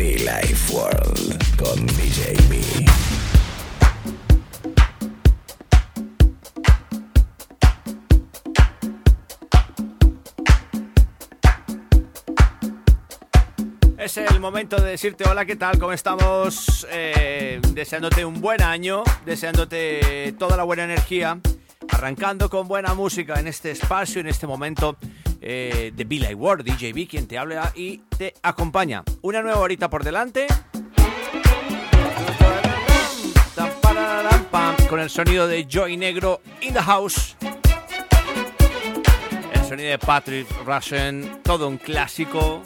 Life World con DJ B. Es el momento de decirte hola, ¿qué tal? ¿Cómo estamos? Eh, deseándote un buen año, deseándote toda la buena energía, arrancando con buena música en este espacio, en este momento eh, de Like World, DJB, quien te habla y te acompaña. Una nueva horita por delante. Con el sonido de Joy Negro in the house. El sonido de Patrick Russian, todo un clásico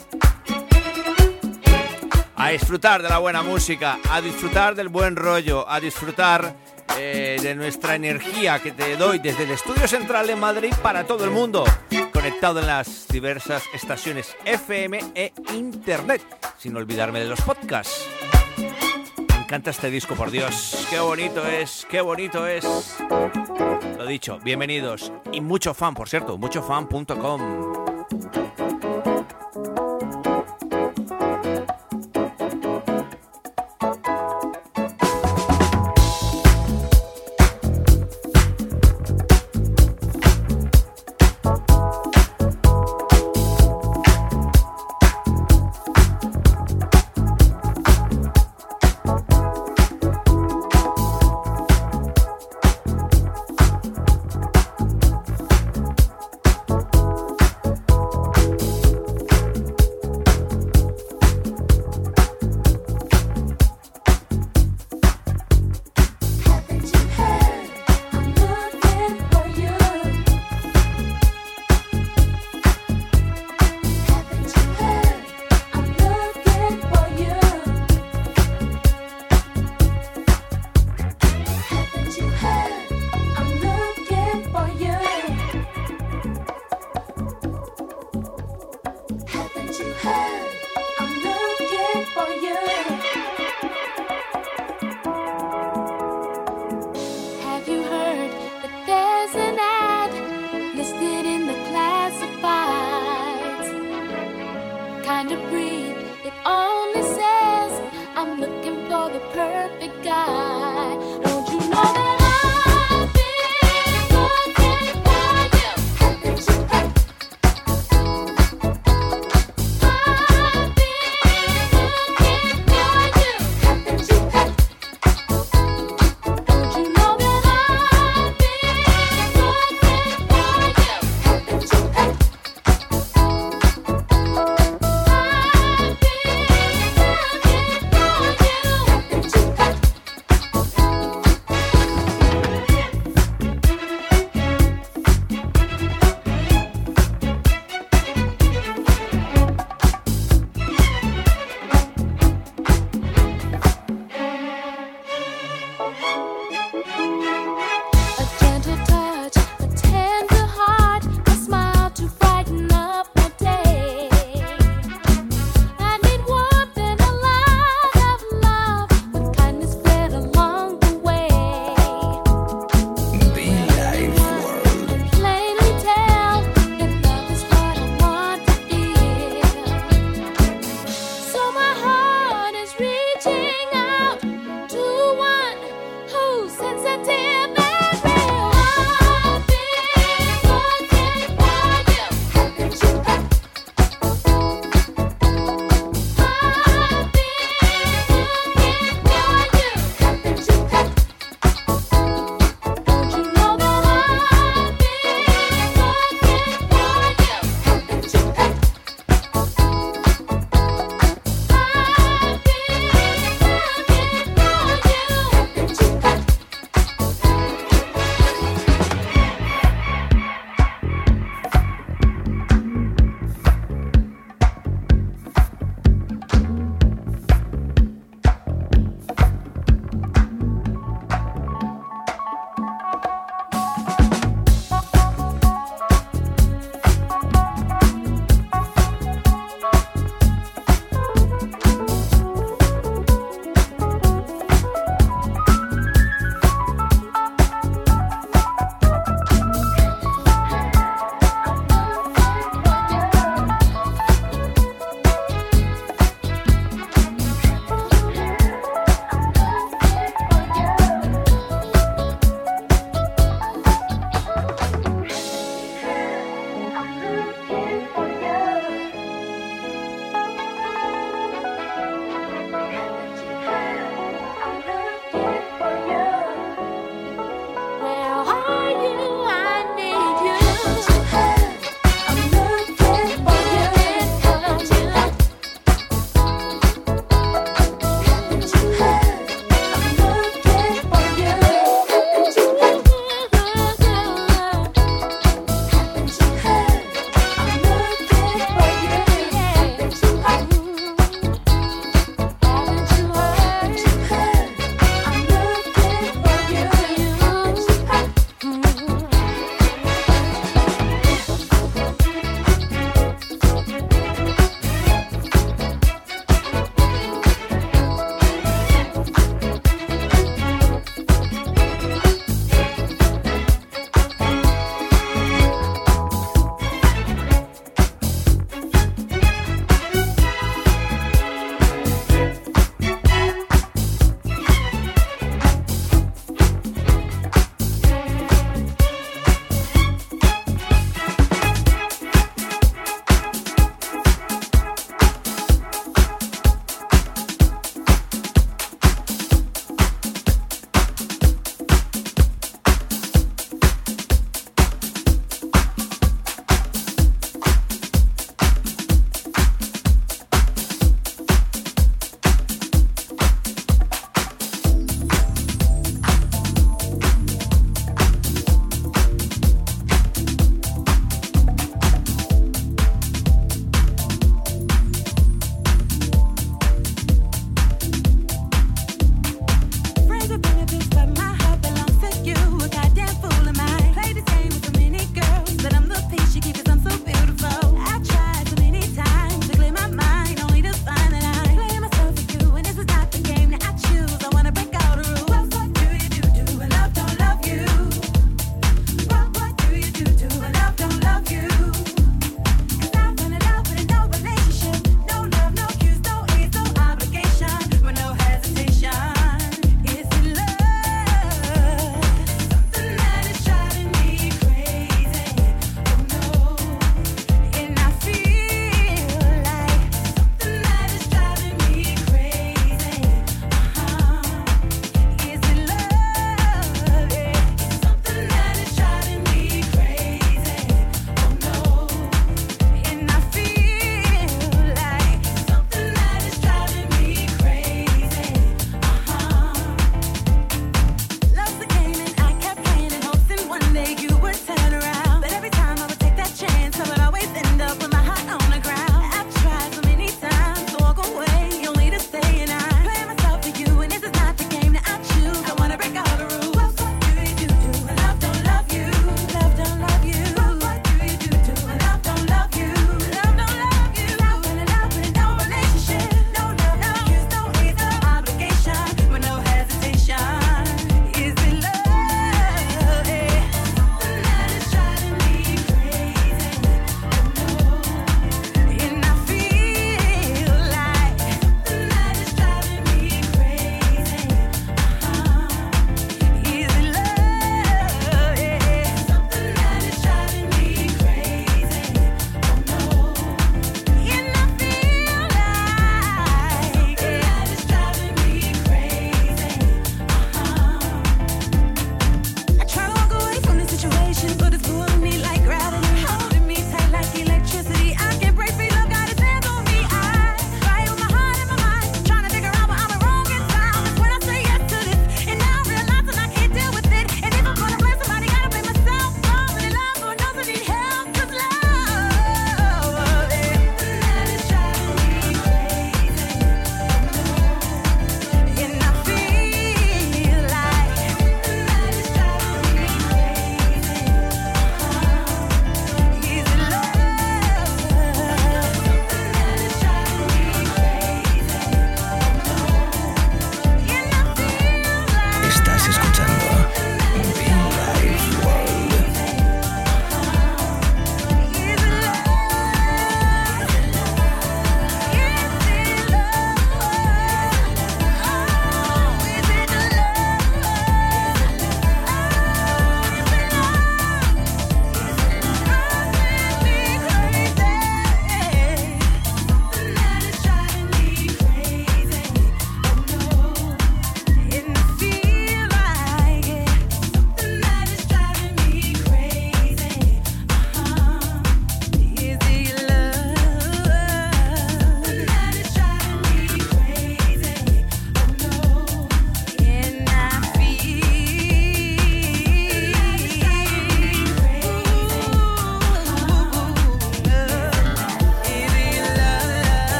a disfrutar de la buena música, a disfrutar del buen rollo, a disfrutar eh, de nuestra energía que te doy desde el Estudio Central de Madrid para todo el mundo, conectado en las diversas estaciones FM e Internet, sin olvidarme de los podcasts. Me encanta este disco, por Dios, qué bonito es, qué bonito es. Lo dicho, bienvenidos y mucho fan, por cierto, muchofan.com.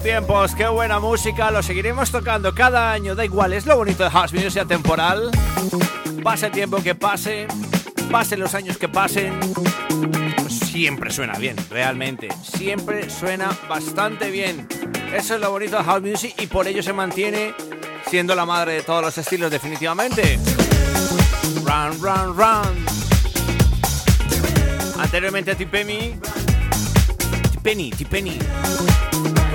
tiempos, qué buena música, lo seguiremos tocando cada año, da igual, es lo bonito de House Music, sea temporal. Pase el tiempo que pase, pasen los años que pasen, siempre suena bien, realmente, siempre suena bastante bien. Eso es lo bonito de House Music y por ello se mantiene siendo la madre de todos los estilos definitivamente. Run, run, run. Anteriormente Tipemi. Tipeni, Tipeni.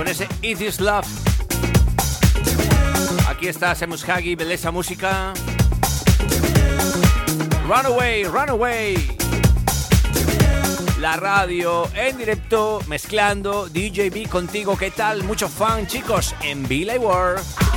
Con ese Is Love. Aquí está Semus Hagi, belleza música. Runaway, Runaway. La radio en directo, mezclando DJB contigo. ¿Qué tal? Mucho fan, chicos, en Billy World.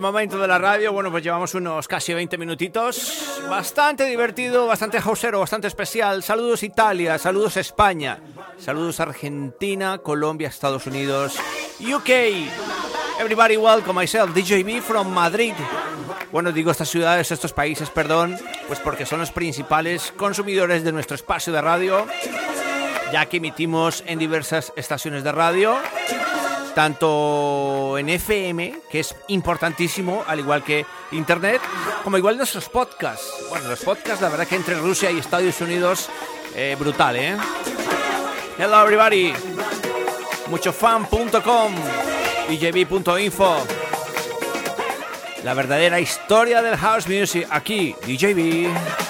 El momento de la radio. Bueno, pues llevamos unos casi 20 minutitos. Bastante divertido, bastante hausero, bastante especial. Saludos Italia, saludos España, saludos Argentina, Colombia, Estados Unidos, UK. Everybody welcome myself, DJB from Madrid. Bueno, digo estas ciudades, estos países, perdón, pues porque son los principales consumidores de nuestro espacio de radio, ya que emitimos en diversas estaciones de radio tanto en FM, que es importantísimo, al igual que Internet, como igual nuestros podcasts. Bueno, los podcasts, la verdad que entre Rusia y Estados Unidos, eh, brutal, ¿eh? Hello everybody, muchofan.com, djb.info. La verdadera historia del house music aquí, DJB.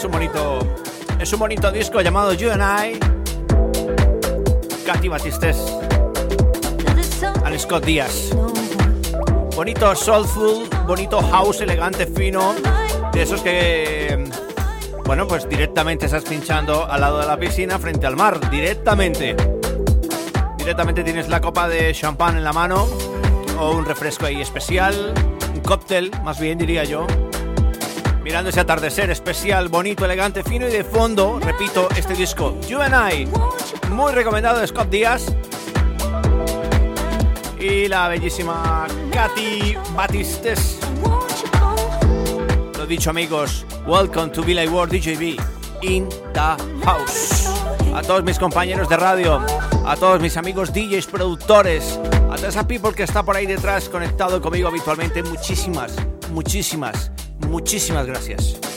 Es un bonito, es un bonito disco llamado You and I. Katy Batistes, and Scott Díaz. Bonito soulful, bonito house elegante, fino, de esos que, bueno, pues directamente estás pinchando al lado de la piscina frente al mar, directamente. Directamente tienes la copa de champán en la mano o un refresco ahí especial, un cóctel, más bien diría yo mirando ese atardecer especial, bonito, elegante, fino y de fondo, repito, este disco, You and I, muy recomendado de Scott Díaz. Y la bellísima Katy Batistes. Lo dicho amigos, welcome to Billy World DJB in the house. A todos mis compañeros de radio, a todos mis amigos DJs, productores, a toda esa people que está por ahí detrás conectado conmigo habitualmente, muchísimas, muchísimas Muchísimas gracias.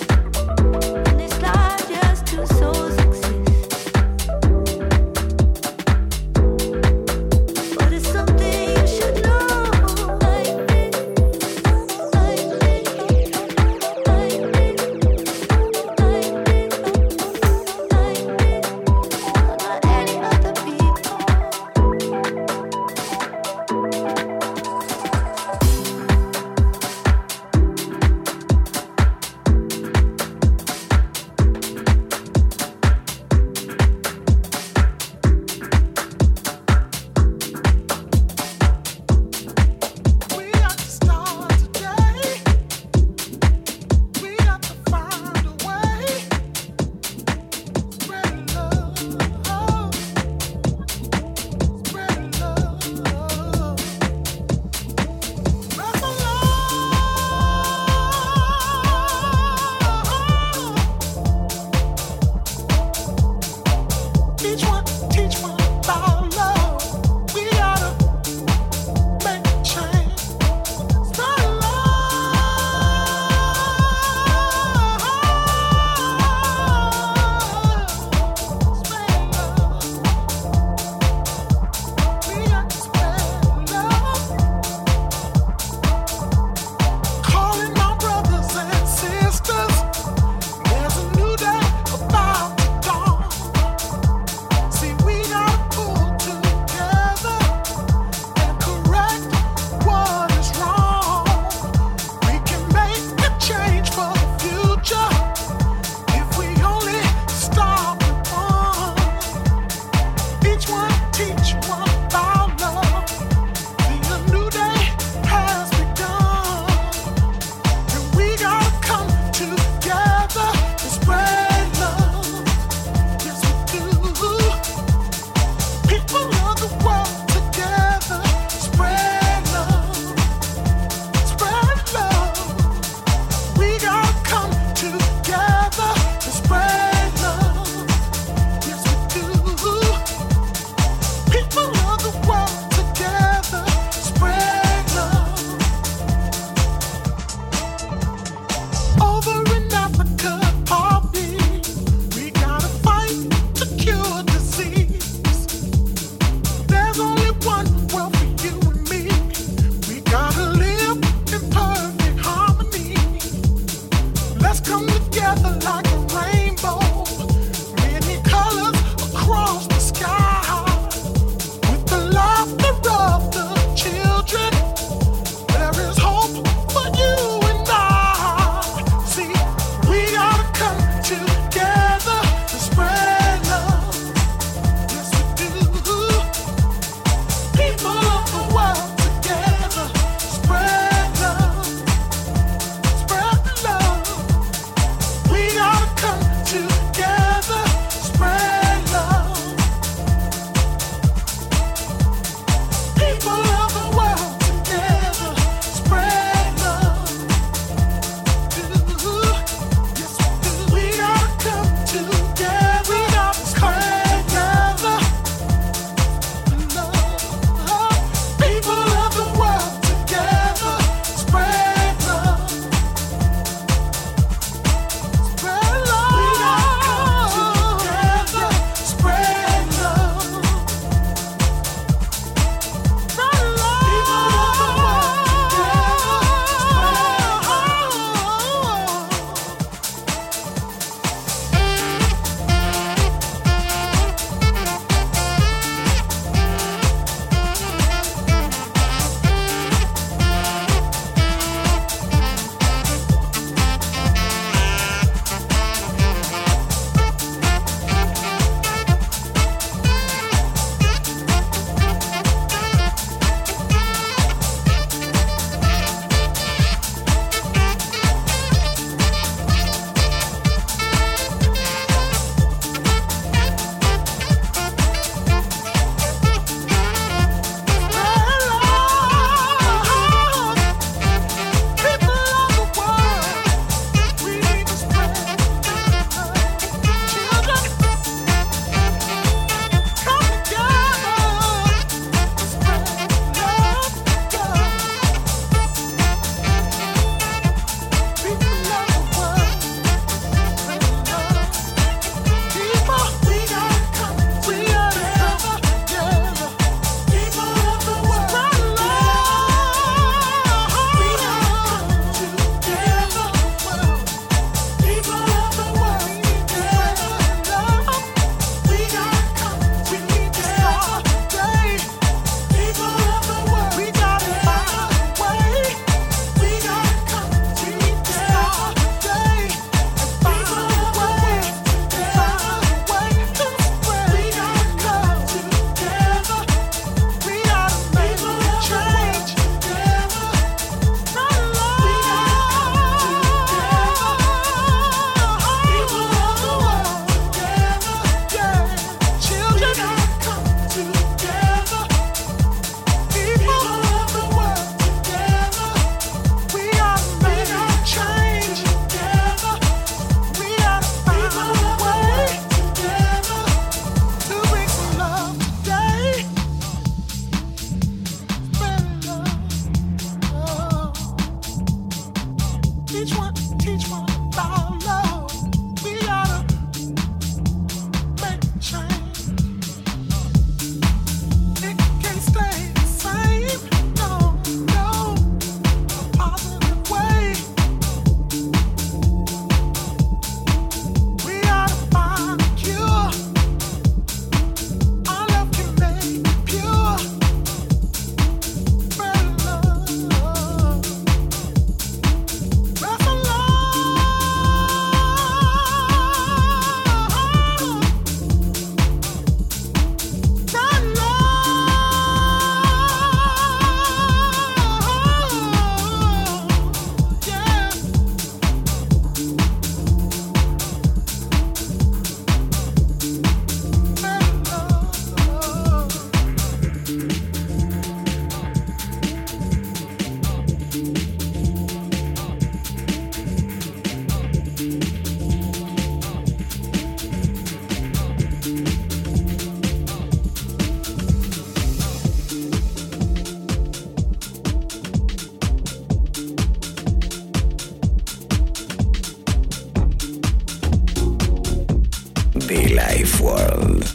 Life World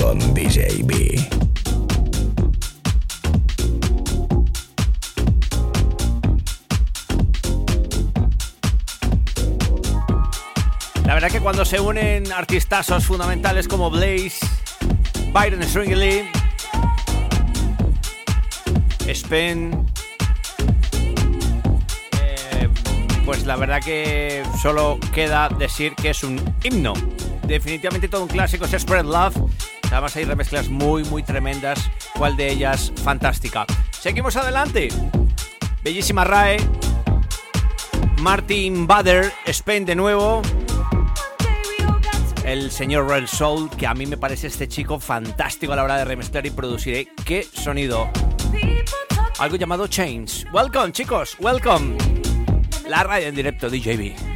con DJ B. La verdad que cuando se unen artistazos fundamentales como Blaze, Byron Stringley, Spen, eh, pues la verdad que solo queda decir que es un himno. Definitivamente todo un clásico es Spread Love. Además hay remezclas muy muy tremendas, cual de ellas fantástica. Seguimos adelante. Bellísima RAE. Martin Bader, Spen de nuevo el señor Red Soul, que a mí me parece este chico fantástico a la hora de remezclar y producir. ¡Qué sonido! Algo llamado Chains. Welcome, chicos, welcome. La radio en directo, DJB.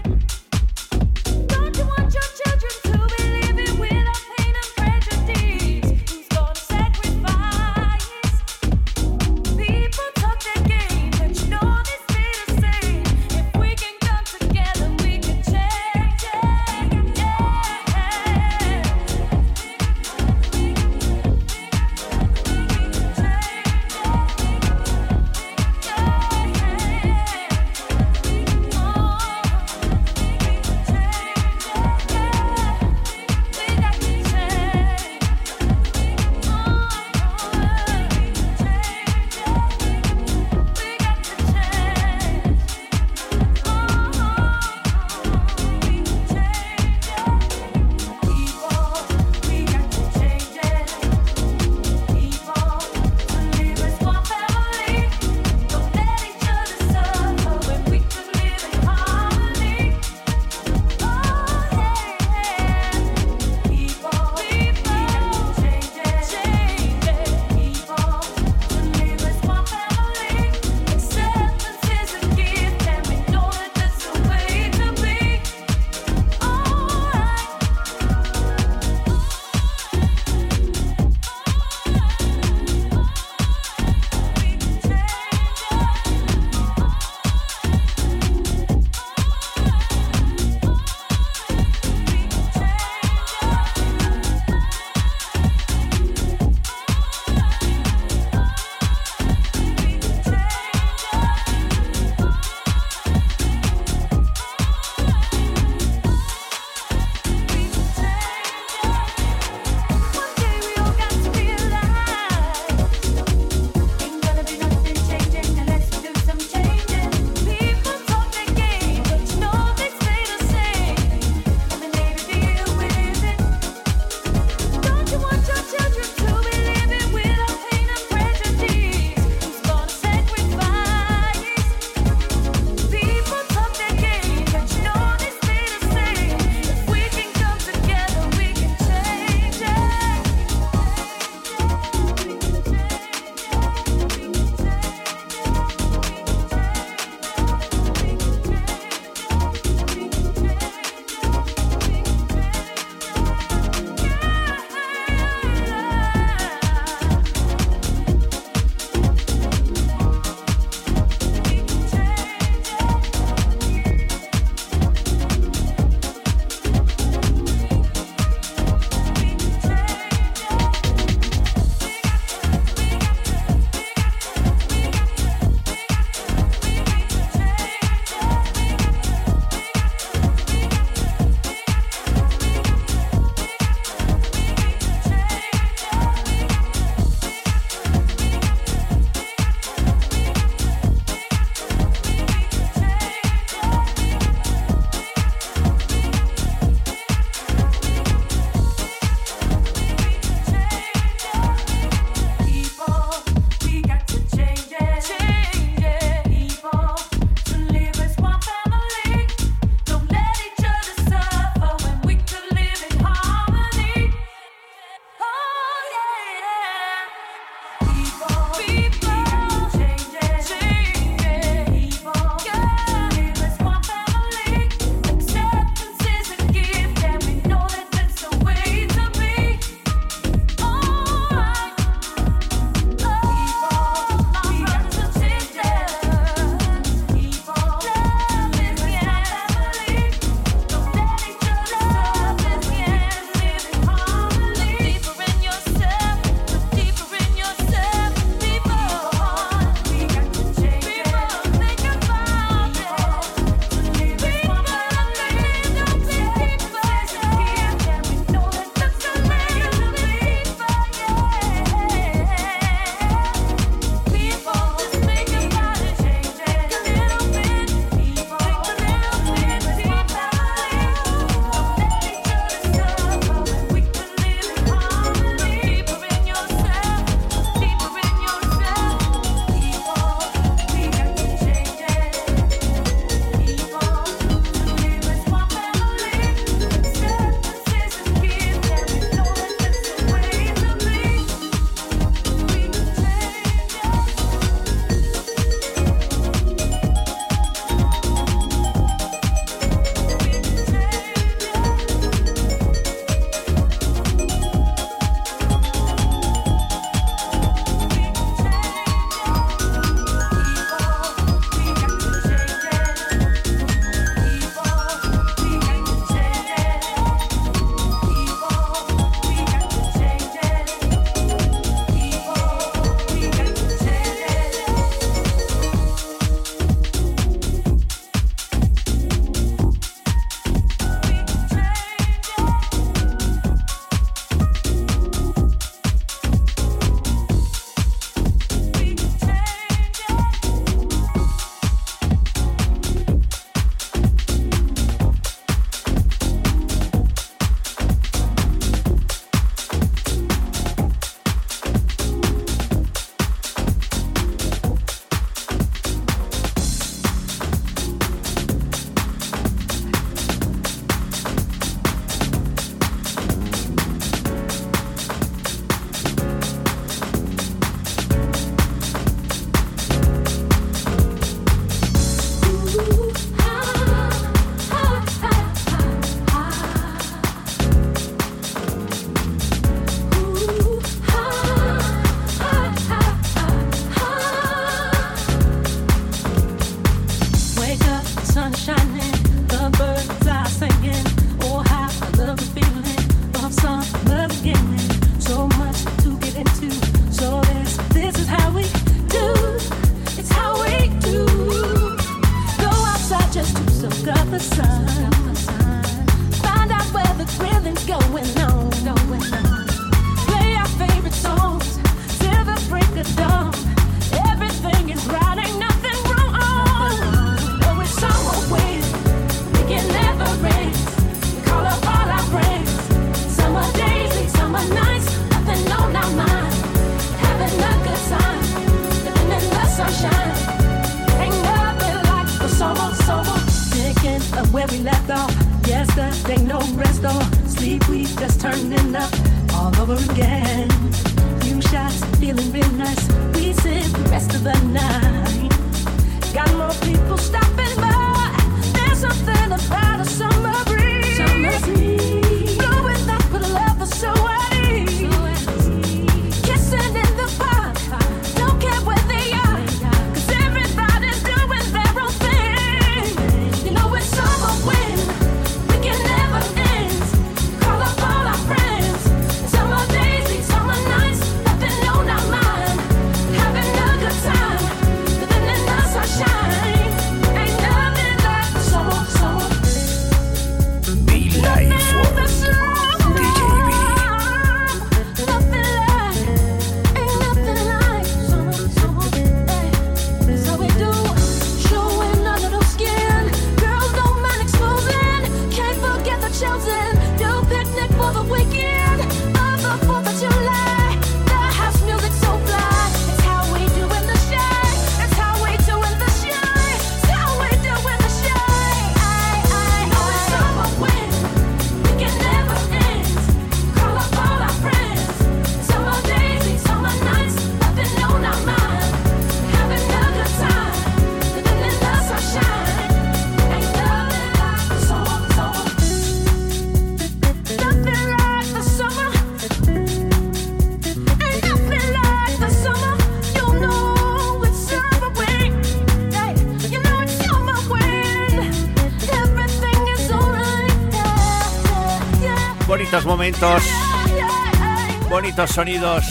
Bonitos sonidos,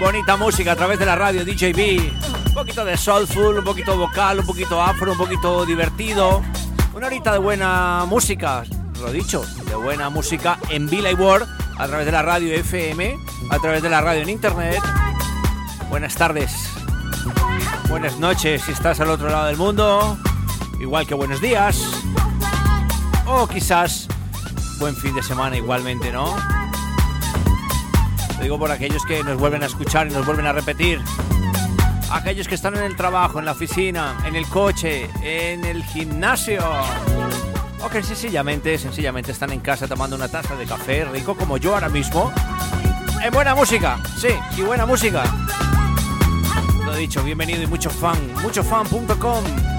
bonita música a través de la radio DJB. Un poquito de soulful, un poquito vocal, un poquito afro, un poquito divertido. Una horita de buena música, lo dicho, de buena música en Villa y World a través de la radio FM, a través de la radio en internet. Buenas tardes, buenas noches si estás al otro lado del mundo, igual que buenos días, o quizás buen fin de semana igualmente, ¿no? Lo digo por aquellos que nos vuelven a escuchar y nos vuelven a repetir. Aquellos que están en el trabajo, en la oficina, en el coche, en el gimnasio. O que sencillamente, sencillamente están en casa tomando una taza de café rico como yo ahora mismo. En buena música, sí, y buena música. Lo dicho, bienvenido y mucho fan, muchofan.com.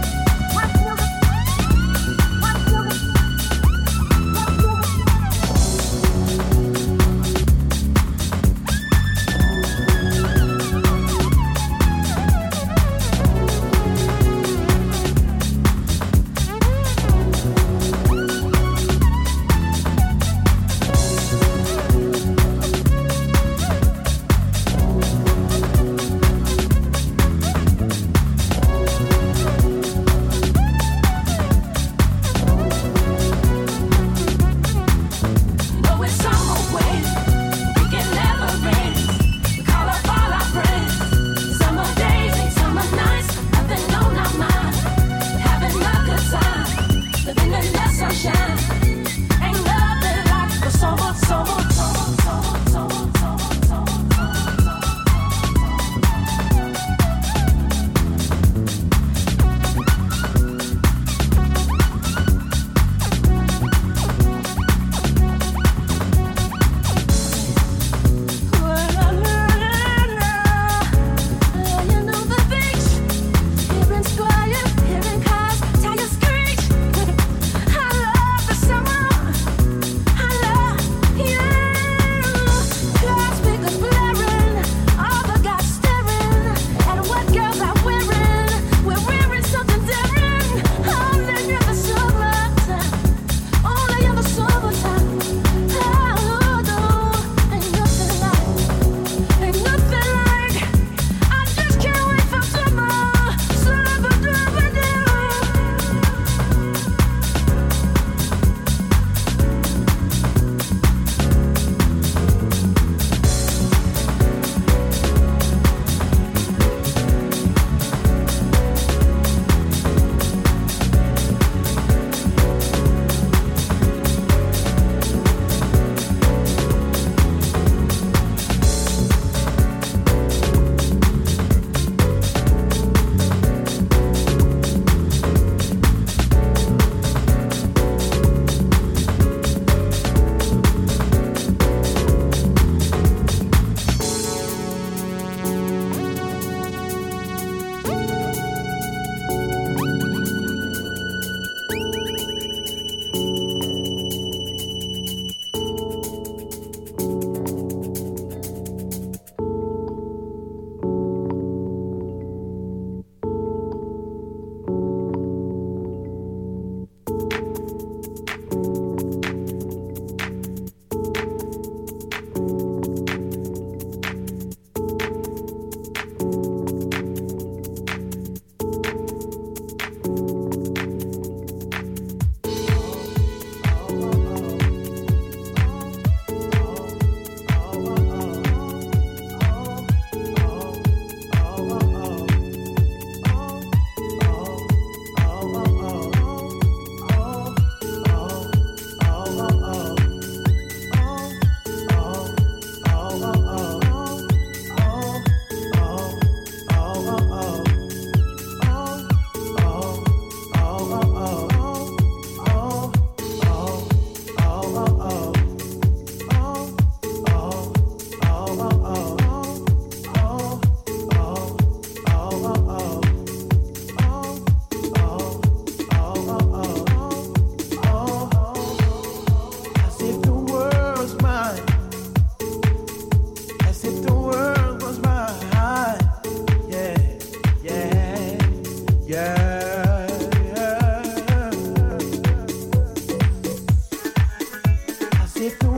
c'est tout.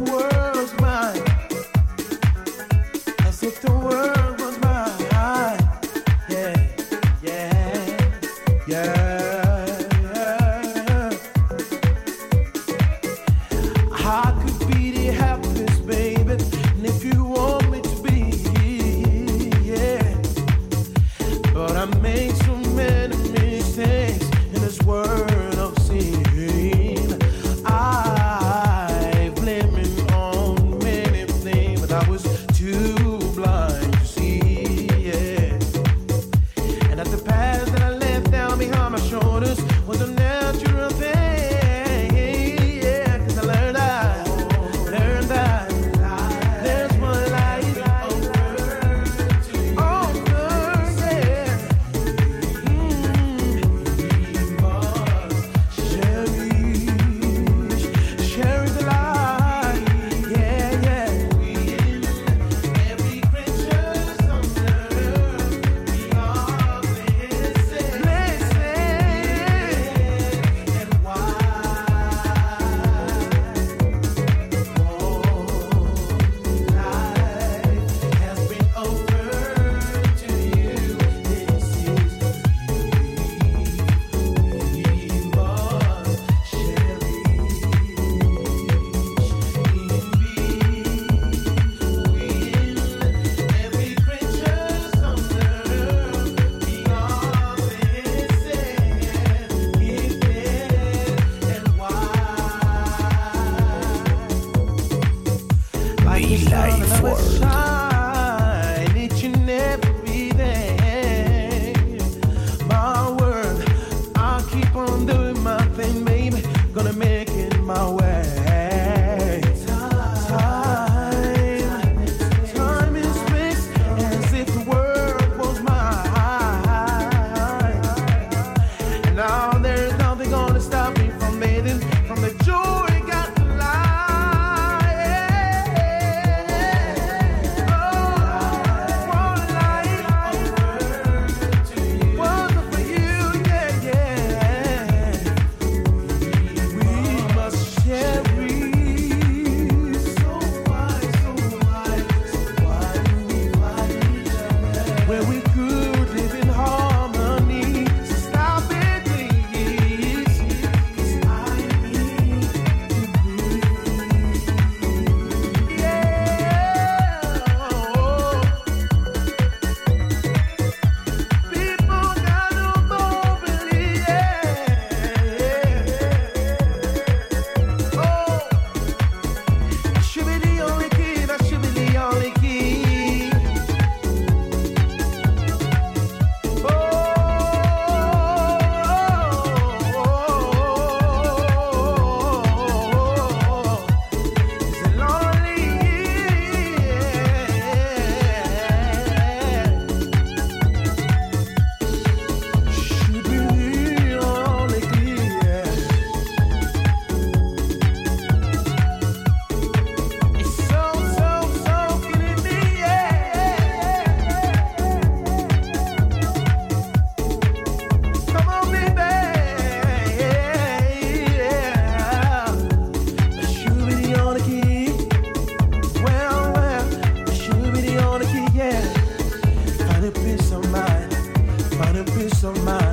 of mine.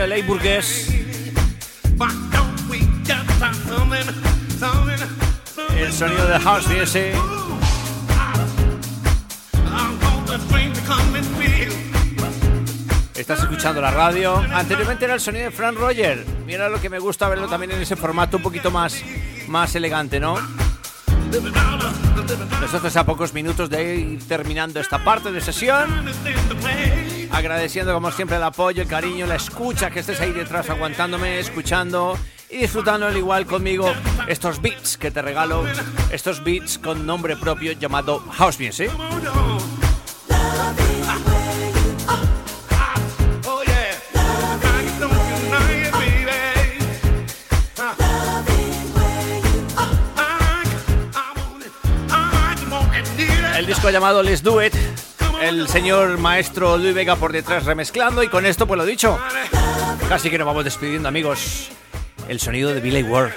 Ley burgués, el sonido de house music. Estás escuchando la radio. Anteriormente era el sonido de Frank Roger. Mira lo que me gusta verlo también en ese formato un poquito más, más elegante, ¿no? Nosotros a pocos minutos de ir terminando esta parte de sesión. Agradeciendo como siempre el apoyo, el cariño, la escucha, que estés ahí detrás aguantándome, escuchando y disfrutando al igual conmigo estos beats que te regalo. Estos beats con nombre propio llamado House Music. El disco llamado Let's Do It. El señor maestro Luis Vega por detrás remezclando y con esto pues lo dicho. Casi que nos vamos despidiendo amigos. El sonido de Billy Ward.